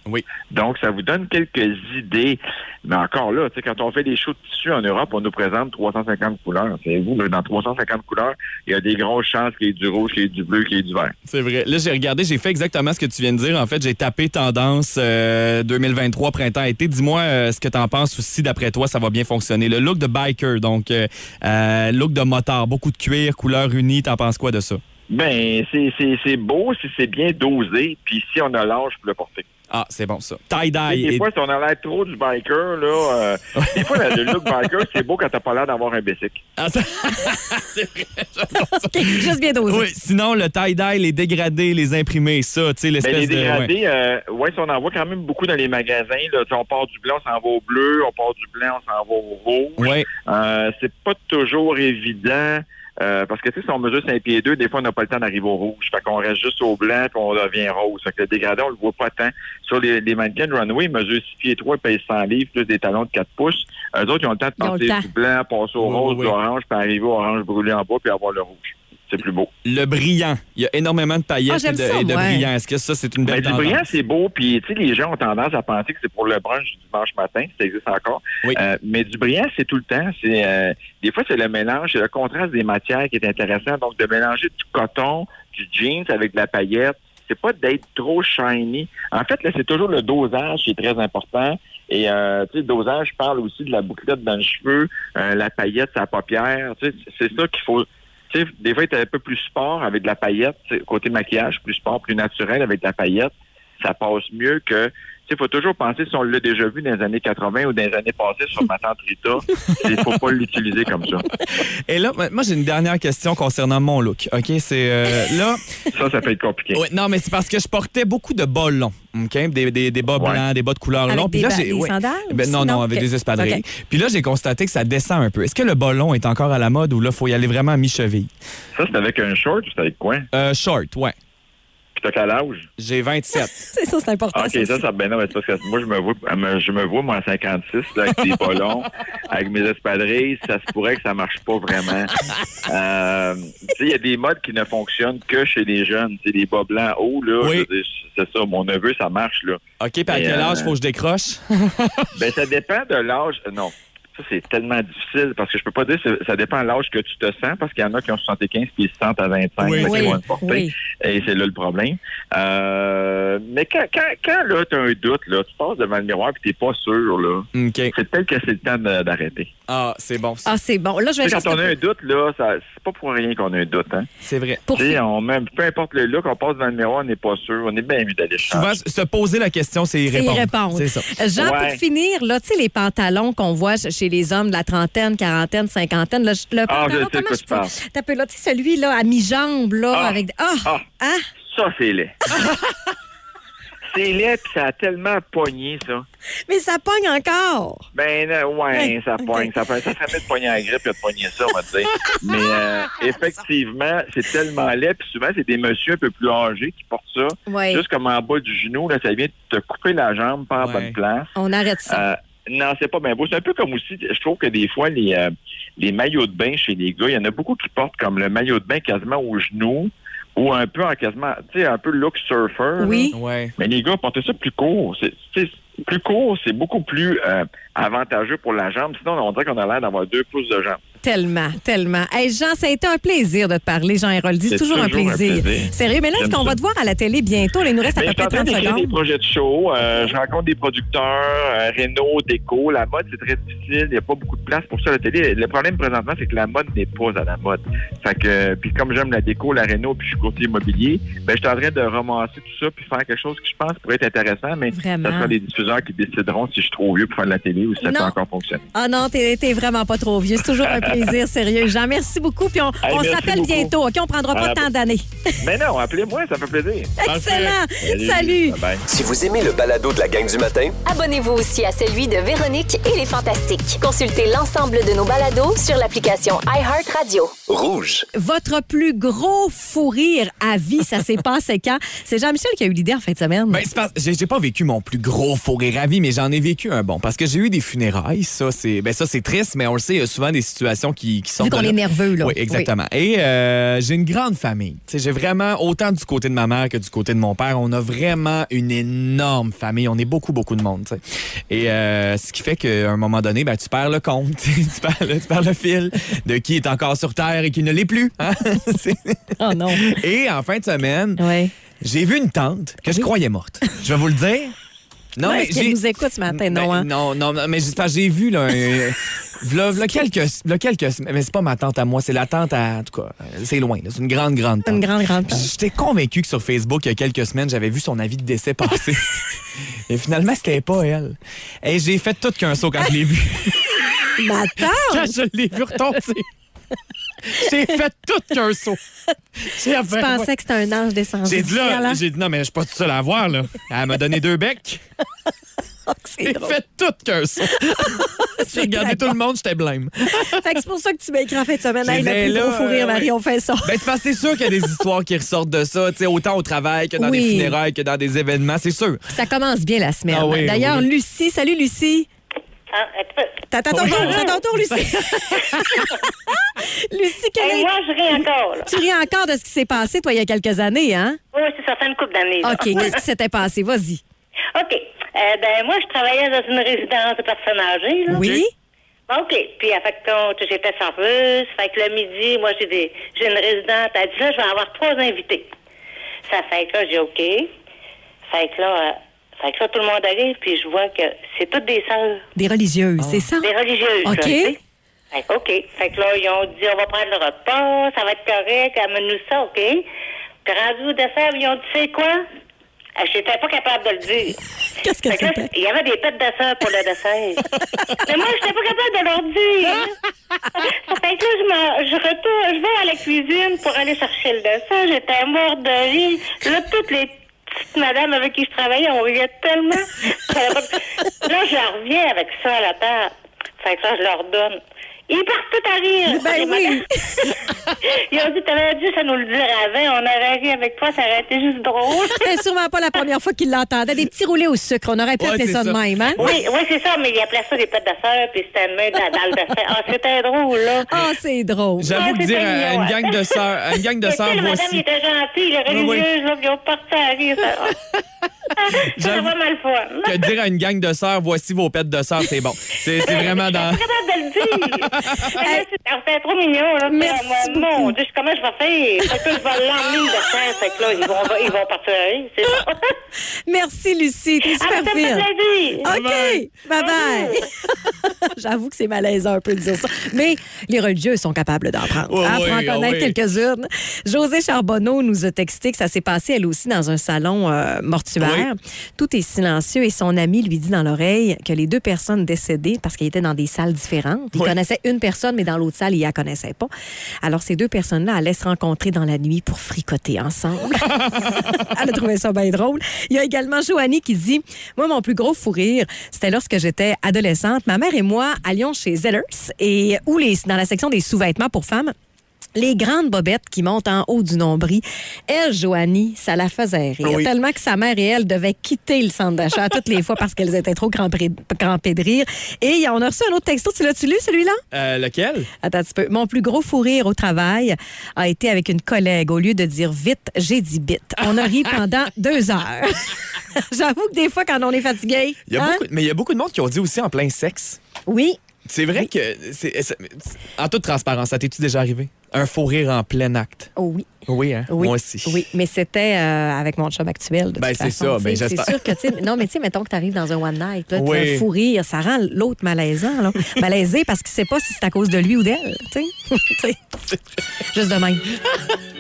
Oui. Donc, ça vous donne quelques idées. Mais encore là, quand on fait des shows de tissu en Europe, on nous présente 350 couleurs. C'est vous, là, dans 350 couleurs, il y a des grosses chances qu'il y ait du rouge, qu'il y ait du bleu, qu'il y ait du vert. C'est vrai. Là, j'ai regardé, j'ai fait exactement ce que tu viens de dire. En fait, j'ai tapé tendance euh, 2023 printemps-été. Dis-moi euh, ce que tu en penses aussi. D'après toi, ça va bien fonctionner. Le look de biker, donc euh, euh, look de motard, beaucoup de cuir, couleur unie. T'en penses quoi de ça? Ben, c'est- c'est c'est beau si c'est bien dosé, puis si on a l'âge pour le porter. Ah, c'est bon ça. Tie-dye. Des et- fois, si on a l'air trop du biker, là, euh, des fois, le look biker, c'est beau quand t'as pas l'air d'avoir un basic. Ah, ça- c'est vrai. Juste bien dosé. Oui, sinon, le tie-dye, les dégradés, les imprimés, ça, tu sais, Ben, l'espèce les de... ouais. dégradés, euh, ouais, ça, on en voit quand même beaucoup dans les magasins. Là. On part du blanc, on s'en va au bleu. On part du blanc, on s'en va au rouge. Ouais. Euh, c'est pas toujours évident. Euh, parce que tu sais, si on mesure 5 pieds 2, des fois, on n'a pas le temps d'arriver au rouge. Fait qu'on reste juste au blanc puis on devient rose. Fait que le dégradé, on le voit pas tant. Sur les, les mannequins de runway, ils mesurent 6 pieds 3, ils pèsent 100 livres, plus des talons de 4 pouces. Eux autres, ils ont le temps de passer temps. du blanc, passer au Oui, rose, oui, du oui. orange, puis arriver au orange brûlé en bas, puis avoir le rouge. C'est plus beau. Le brillant. Il y a énormément de Ah, paillettes j'aime et de, ça, et de ouais. brillant. Est-ce que ça, c'est une Ben, belle du tendance? brillant, c'est beau, puis tu sais, les gens ont tendance à penser que c'est pour le brunch du dimanche matin, si ça existe encore. Oui. Euh, mais du brillant, c'est tout le temps. C'est euh, Des fois, c'est le mélange, c'est le contraste des matières qui est intéressant. Donc, de mélanger du coton, du jeans avec de la paillette, c'est pas d'être trop shiny. En fait, là, c'est toujours le dosage qui est très important. Et euh, tu sais, le dosage, je parle aussi de la bouclette dans le cheveu, euh, la paillette, sa paupière. Tu sais, c'est ça qu'il faut. Sais, des fois, être un peu plus sport avec de la paillette, côté maquillage, plus sport, plus naturel avec de la paillette, ça passe mieux que. Sais, faut toujours penser si on l'a déjà vu dans les années 80 ou dans les années passées sur ma tante Rita, il faut pas l'utiliser comme ça. Et là, moi, j'ai une dernière question concernant mon look. OK, c'est euh, là. Ça, ça peut être compliqué. Ouais, non, mais c'est parce que je portais beaucoup de bas longs. OK? Des, des, des bas blancs, des bas de couleur longs. Puis des là, j'ai- des ouais. sandales Ben, non, non, avec OK. des espadrilles. Puis là, j'ai constaté que ça descend un peu. Est-ce que le bas long est encore à la mode ou là, faut y aller vraiment à mi-cheville? Ça, c'est avec un short ou c'est avec quoi? Euh, short, ouais. T'as quel âge? J'ai 27. C'est ça, c'est important. OK, ça, ça, ben non, mais c'est parce que moi, je me vois, me- je me vois, moi, à 56, là, avec des pas longs, avec mes espadrilles, ça se pourrait que ça marche pas vraiment. Euh, tu sais, il y a des modes qui ne fonctionnent que chez les jeunes. C'est des bas blancs hauts, là. Oui. C'est ça, mon neveu, ça marche, là. OK, Et, quel euh, âge faut que je décroche? Ben, ça dépend de l'âge. euh, Non. Ça, c'est tellement difficile parce que je peux pas dire que ça dépend de l'âge que tu te sens parce qu'il y en a qui ont 75 puis ils se sentent à 25. Oui. Oui, vont le porter. oui. Et c'est là le problème. Euh, mais quand, quand, quand là, tu as un doute, là, tu passes devant le miroir et tu pas sûr, là, c'est peut-être que c'est le temps d'arrêter. Ah, c'est bon. ça. Ah, c'est bon. Là, je vais sais. Quand on a un doute, là, ça, c'est pas pour rien qu'on a un doute. Hein. C'est vrai. Pour sais, on même, peu importe le look, on passe devant le miroir, on n'est pas sûr. On est bien mieux d'aller Souvent, se poser la question, c'est y C'est y répondre. répondre. C'est ça. Euh, Jean, Ouais. pour finir, là, tu sais, les pantalons qu'on voit chez les hommes de la trentaine, quarantaine, cinquantaine, le, le Ah, je pantalon, sais de comment je parles. T'as peu, là, tu sais, celui-là, à mi-jambe, là, Ah. avec... Ah! Ah. Hein? Ça, c'est laid. c'est laid, puis ça a tellement pogné, ça. Mais ça pogne encore! Ben, euh, ouais, Ouais, ça pogne. Ça, fait- ça serait mieux de pogner la grippe que de pogner ça, on va te dire. Mais euh, effectivement, c'est tellement laid. Puis souvent, c'est des messieurs un peu plus âgés qui portent ça. Oui. Juste comme en bas du genou, là, ça vient de te couper la jambe, pas en Ouais. bonne place. On arrête ça. Euh, non, c'est pas bien beau. C'est un peu comme aussi, je trouve que des fois, les, euh, les maillots de bain chez les gars, il y en a beaucoup qui portent comme le maillot de bain quasiment au genou ou un peu en quasiment, tu sais, un peu look surfer. oui. Ouais. Mais les gars, portez ça plus court. C'est, c'est- plus court, c'est beaucoup plus euh, avantageux pour la jambe. Sinon, on dirait qu'on a l'air d'avoir deux pouces de jambe. Tellement, tellement. Hey, Jean, ça a été un plaisir de te parler, Jean Héroldi. C'est toujours, un, plaisir. Sérieux, mais là, est-ce qu'on va te voir à la télé bientôt? Là, il nous reste à Mais peu près train 30 d'écrire des secondes. projets de show. Euh, je rencontre des producteurs, euh, Renault, Déco. La mode, c'est très difficile. Il n'y a pas beaucoup de place pour ça à la télé. Le problème présentement, c'est que la mode n'est pas à la mode. Fait que, puis comme j'aime la déco, la Renault, puis je suis courtier immobilier, ben, je suis en train de ramasser tout ça puis faire quelque chose qui, je pense, pourrait être intéressant, mais Vraiment. ça sera les diffuseurs qui décideront si je suis trop vieux pour faire de la télé ou si ça Non. peut encore fonctionner. Ah non, t'es t'es vraiment pas trop vieux. C'est toujours un plaisir, sérieux. Jean, merci beaucoup. Puis on, Hey, on s'appelle bientôt, OK? On prendra pas Ah, tant d'années. Mais non, appelez-moi, ça me fait plaisir. Excellent. Salut. Si vous aimez le balado de la gang du matin, Abonnez-vous aussi à celui de Véronique et les Fantastiques. Consultez l'ensemble de nos balados sur l'application iHeartRadio. rouge. Votre plus gros fou rire à vie, ça s'est passé quand? C'est Jean-Michel qui a eu l'idée en fin de semaine. Ben, c'est parce- j'ai j'ai pas vécu mon plus gros faux rire à vie, mais j'en ai vécu un bon. Parce que j'ai eu des funérailles. Ça, c'est ben, ça, c'est triste, mais on le sait, il y a souvent des situations qui, qui sont. Vu qu'on est nerveux, là. Oui, exactement. Et euh, j'ai une grande famille. J'ai vraiment, autant du côté de ma mère que du côté de mon père, on a vraiment une énorme famille. On est beaucoup, beaucoup de monde. Et euh, ce qui fait qu'à un moment donné, ben, tu perds le compte, tu, perds le, tu perds le fil de qui est encore sur Terre et qui ne l'est plus. hein. Oh non. Et en fin de semaine, j'ai vu une tante que je croyais morte. Je vais vous le dire. Non, mais qu'elle j'ai. nous écoute ce matin? Non, Ben, hein? non, non, non, mais j'ai vu là, un- v'là- v'là quelques, v'là quelques semaines, mais c'est pas ma tante à moi, c'est la tante à, en tout cas, euh, c'est loin, là, c'est une grande, grande tante. Une grande, grande Puis J'étais convaincu que sur Facebook, il y a quelques semaines, j'avais vu son avis de décès passer. Et finalement, c'était pas elle. Et j'ai fait tout qu'un saut quand je l'ai vu. Ma quand tante! je l'ai vu retomber. J'ai fait tout qu'un saut. J'ai Tu pensais que c'était un ange descendu. j'ai dit là, j'ai dit non, mais je suis pas tout seul à voir, là. Elle m'a donné deux becs. C'est J'ai fait tout qu'un saut. J'ai regardé tout le monde, j'étais blême. Fait que c'est pour ça que tu m'as écrit en fin de semaine. Hey, le plus gros là, fou rire, euh, Marie, on fait ça. Ben, c'est parce que c'est sûr qu'il y a des histoires qui ressortent de ça, tu sais, autant au travail que dans Oui. des funérailles que dans des événements, c'est sûr. Ça commence bien la semaine. Ah oui, D'ailleurs, oui. Lucie, salut Lucie. Peu. T'attends ton tour, ton tour, Lucie. Lucie, quelle Hey, moi, je ris encore, là. Tu ris encore de ce qui s'est passé, toi, il y a quelques années, hein? Oui, c'est ça, fait une couple d'années. là. OK, qu'est-ce qui s'était passé? Vas-y. OK. Euh, ben, moi, je travaillais dans une résidence de personnes âgées. Là. Oui? OK. Puis, en fait, compte, j'étais serveuse. Fait que le midi, moi, j'ai des, j'ai une résidente. Elle dit, là, je vais avoir trois invités. Ça fait que là, j'ai OK. Fait que là, euh, fait que là, tout le monde arrive, puis je vois que c'est toutes des sœurs. Des religieuses, c'est ça? Des religieuses. OK. là. Fait que, OK. Fait que là, ils ont dit, on va prendre le repas, ça va être correct, amène-nous ça, OK? Puis rendu au dessert, ils ont dit, c'est quoi? Ah, J'étais pas capable de le dire. Qu'est-ce que c'était? Il y avait des pets de sœur pour le dessert. Mais moi, j'étais pas capable de leur dire. fait que là, je, je retourne, je vais à la cuisine pour aller chercher le dessert. J'étais morte de rire. Là, toutes les petites madames avec qui je travaillais, on riait tellement. Là, je reviens avec ça à la table. Fait que là, je leur donne. Ils partent tout à rire. Ben Les oui. Ils ont dit, t'avais dû ça nous le dire avant. On aurait ri avec toi, ça aurait été juste drôle. C'était sûrement pas la première fois qu'ils l'entendaient. Des petits roulés au sucre. On aurait pu Ouais, appeler c'est ça de même, hein? Oui, oui, c'est ça, mais il appelait ça des pets de sœur, puis c'était une main dans, dans le dessert. Ah, c'était drôle, là. Ah, c'est drôle. J'avoue que dire à une gang de sœurs, à une gang de sœurs, le madame, il voici. était gentil, les Oui, oui. religieuses, là, puis ils ont parti à rire. Ça, ça J'avoue vraiment le fun. Que dire à une gang de sœurs, voici vos pets de sœurs, c'est bon. C'est c'est vraiment dans. Je suis pas capable de le dire. C'est- trop mignon, là. Merci Moi, Mon Dieu, comment je vais faire? Que je vais l'emmener le dessert, fait que là, ils vont, ils vont partir à rire, c'est ça. Merci, Lucie. T'es super Ah, fine. OK. Bye-bye. J'avoue que c'est malaisant un peu de dire ça. Mais les religieux sont capables d'en prendre. Oui, hein, en ah connaître oui. quelques-unes. José Charbonneau nous a texté que ça s'est passé, elle aussi, dans un salon euh, mortuaire. Tout est silencieux et son ami lui dit dans l'oreille que les deux personnes décédées, parce qu'ils étaient dans des salles différentes, il Oui. Une personne, mais dans l'autre salle, il la connaissait pas. Alors, ces deux personnes-là allaient se rencontrer dans la nuit pour fricoter ensemble. Elle a trouvé ça bien drôle. Il y a également Joanie qui dit Moi, mon plus gros fou rire, c'était lorsque j'étais adolescente. Ma mère et moi allions chez Zellers et où dans la section des sous-vêtements pour femmes. Les grandes bobettes qui montent en haut du nombril. Elle, Joanie, ça la faisait rire. Oui. Tellement que sa mère et elle devaient quitter le centre d'achat toutes les fois parce qu'elles étaient trop crampées de rire. Et on a reçu un autre texto. Tu l'as-tu lu, celui-là? Euh, lequel? Attends un petit peu. Mon plus gros fou rire au travail a été avec une collègue. Au lieu de dire vite, j'ai dit bite. On a ri pendant deux heures. J'avoue que des fois, quand on est fatigué. Il y a hein? beaucoup, mais il y a beaucoup de monde qui ont dit aussi en plein sexe. Oui. C'est vrai que. c'est- c'est- En toute transparence, ça t'es-tu déjà arrivé? Un faux rire en plein acte. Oh oui. Oui, hein? Oui, Moi aussi. Oui, mais c'était euh, avec mon chum actuel. De Ben, c'est ça, ben. C'est sûr que, tu sais, non, mais tu sais, mettons que tu arrives dans un one night, là, Oui. un fou rire, ça rend l'autre malaisant, là. Malaisé parce qu'il sait pas si c'est à cause de lui ou d'elle, tu sais. Tu sais. Juste de même.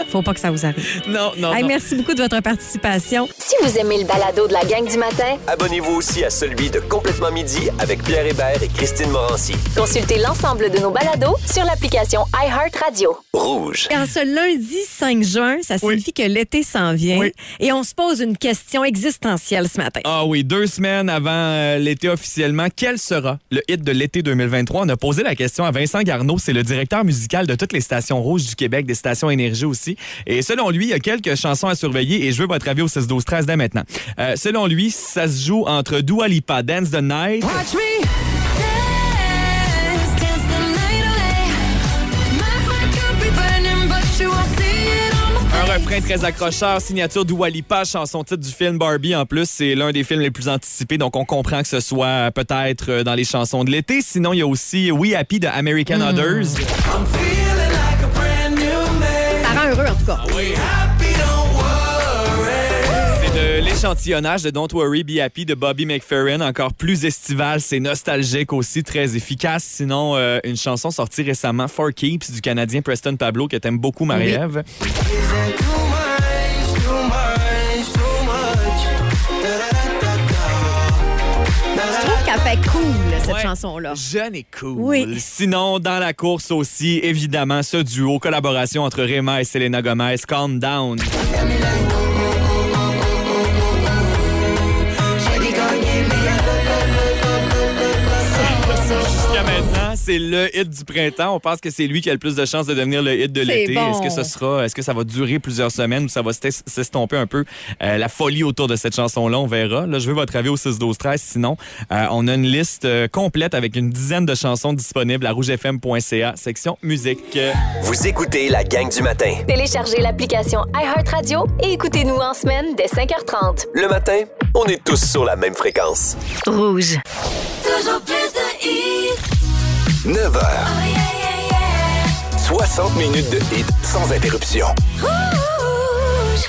Faut pas que ça vous arrive. Non, non, Hey, non. merci beaucoup de votre participation. Si vous aimez le balado de la gang du matin, Abonnez-vous aussi à celui de Complètement Midi avec Pierre Hébert et Christine Morancy. consultez l'ensemble de nos balados sur l'application iHeartRadio. Rouge. Et en ce lundi 5 juin, ça signifie que l'été s'en vient. Et on se pose une question existentielle ce matin. Ah oui, deux semaines avant euh, l'été officiellement, quel sera le hit de l'été 2023? On a posé la question à Vincent Garneau, c'est le directeur musical de toutes les stations rouges du Québec, des stations énergie aussi. Et selon lui, il y a quelques chansons à surveiller et je veux votre avis au 6 12 13 dès maintenant. Euh, selon lui, ça se joue entre Dua Lipa, Dance the Night, Watch me refrain très accrocheur, signature Dua Lipa, chanson titre du film Barbie en plus, c'est l'un des films les plus anticipés, donc on comprend que ce soit euh, peut-être euh, dans les chansons de l'été. Sinon, il y a aussi We Happy de American Others. Ça rend heureux, en tout cas. C'est de Don't Worry, Be Happy de Bobby McFerrin, encore plus estival, c'est nostalgique aussi, très efficace. Sinon, euh, une chanson sortie récemment, For Keeps, du Canadien Preston Pablo, que t'aimes beaucoup, Marie-Ève. Je trouve qu'elle fait cool, cette Ouais. chanson-là. Jeune et cool. Oui. Sinon, dans la course aussi, évidemment, ce duo, collaboration entre Rema et Selena Gomez, Calm Down. C'est le hit du printemps. On pense que c'est lui qui a le plus de chances de devenir le hit de l'été. bon. Est-ce que ce sera, est-ce que ça va durer plusieurs semaines ou ça va s'es- s'estomper un peu euh, la folie autour de cette chanson-là? On verra. Là, je veux votre avis au 6 12 13 Sinon, euh, on a une liste euh, complète avec une dizaine de chansons disponibles à rougefm.ca, section musique. Vous écoutez la gang du matin. Téléchargez l'application iHeartRadio et écoutez-nous en semaine dès 5h30. Le matin, on est tous sur la même fréquence. Rouge. Toujours plus de hits. 9h. 60 minutes de hits sans interruption. Rouge.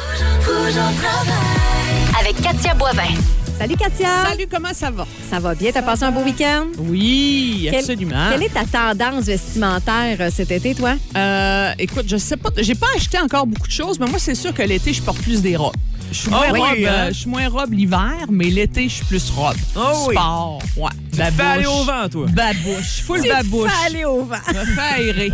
Rouge au travail. Avec Katia Boivin. Salut Katia. Salut, comment ça va? Ça va bien? T'as passé un beau week-end? Oui, absolument. Quelle est ta tendance vestimentaire euh, cet été, toi? Euh, écoute, je sais pas, j'ai pas acheté encore beaucoup de choses, mais moi, c'est sûr que l'été, je porte plus des robes. Je suis moins, oui, robe, hein? euh, je suis moins robe l'hiver, mais l'été, je suis plus robe. Ah oui. Sport, ouais. Tu fais aller au vent, toi. Babouche, full Tu babouche. fais aller au vent. Me fais aérer.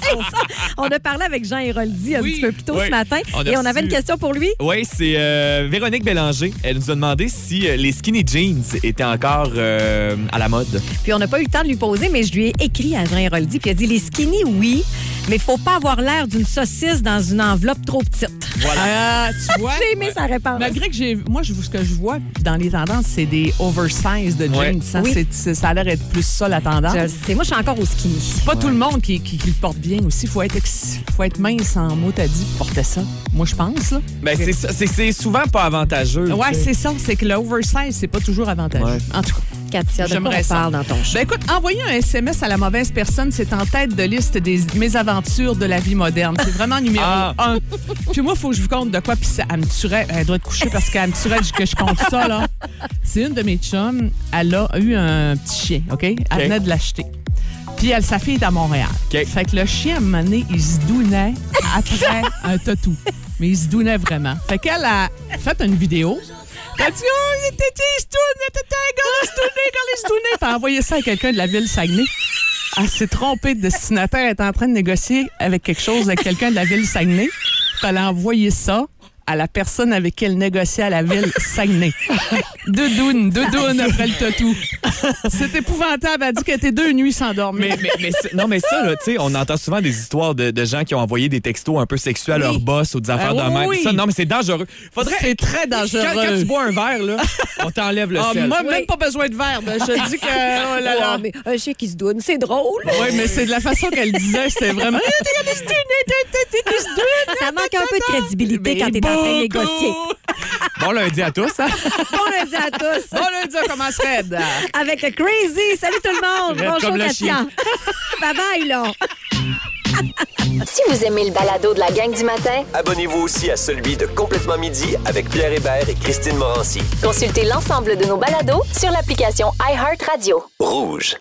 On a parlé avec Jean Héroldi un Oui, petit peu plus tôt oui. ce matin On a et on avait une question pour lui. Oui, c'est euh, Véronique Bélanger. Elle nous a demandé si euh, les skinny jeans étaient encore euh, à la mode. Puis on n'a pas eu le temps de lui poser, mais je lui ai écrit à Jean Héroldi puis il a dit les skinny, oui, mais faut pas avoir l'air d'une saucisse dans une enveloppe trop petite. Ah, tu vois? J'ai aimé sa réponse. Malgré que j'ai. Moi, je, ce que je vois dans les tendances, c'est des oversize de jeans. Ouais. Oui. C'est- c'est- ça a l'air d'être plus ça, la tendance. Je le sais, moi je suis encore au skinny. C'est pas tout le monde qui, qui- qui le porte bien aussi. Faut être, faut être mince en mot t'as dit pour porter ça. Moi, je pense. Là. Ben, c'est ça- souvent pas avantageux. Ouais, c'est ça. C'est que le oversize, c'est pas toujours avantageux. Ouais. En tout cas. Katia, de quoi J'aimerais on ça. parle dans ton show? Ben écoute, envoyer un SMS à la mauvaise personne, c'est en tête de liste des mésaventures de la vie moderne. C'est vraiment numéro Ah. un. Puis moi, il faut que je vous compte de quoi. Puis ça, elle me tuerait. Elle doit être couchée parce qu'elle me tuerait que je compte ça, là. C'est une de mes chums. Elle a eu un petit chien, OK? Elle venait de l'acheter. Puis elle, sa fille est à Montréal. OK. Fait que le chien, à un moment donné, il se dounait après un tatou. Mais il se dounait vraiment. Fait qu'elle a fait une vidéo. Elle a dit, oh, il était il se dounait, gars, il se envoyé ça à quelqu'un de la ville Saguenay. Elle s'est trompée de destinataire. Elle est en train de négocier avec quelque chose avec quelqu'un de la ville Saguenay. Puis elle a envoyé ça à la personne avec qui elle négociait à la ville Saguenay. Doudoune, doudoune après le tatou. C'est épouvantable. Elle a dit qu'elle était deux nuits sans dormir. Mais, mais, mais c'est- non, mais ça, là, tu sais, on entend souvent des histoires de, de gens qui ont envoyé des textos un peu sexuels à leur boss ou des affaires Ah de même. oui. Ça, non, mais c'est dangereux. Faudrait. C'est très dangereux. Quand, quand tu bois un verre, là, on t'enlève le Ah, sel. moi, Oui. même pas besoin de verbe. Je dis que. Oh là là. Ouais, mais un chien qui se doune, c'est drôle. Oui, mais c'est de la façon qu'elle disait, c'était vraiment. Ça manque un peu de crédibilité quand t'es en train de négocier. Bon lundi à tous. hein? Bon lundi à tous. Bon lundi, on commence raide. Avec le Crazy. Salut tout le monde. Bonjour Katia. chien. bye bye là. Si vous aimez le balado de la gang du matin, Abonnez-vous aussi à celui de Complètement Midi avec Pierre Hébert et Christine Morancy. consultez l'ensemble de nos balados sur l'application iHeartRadio. Rouge.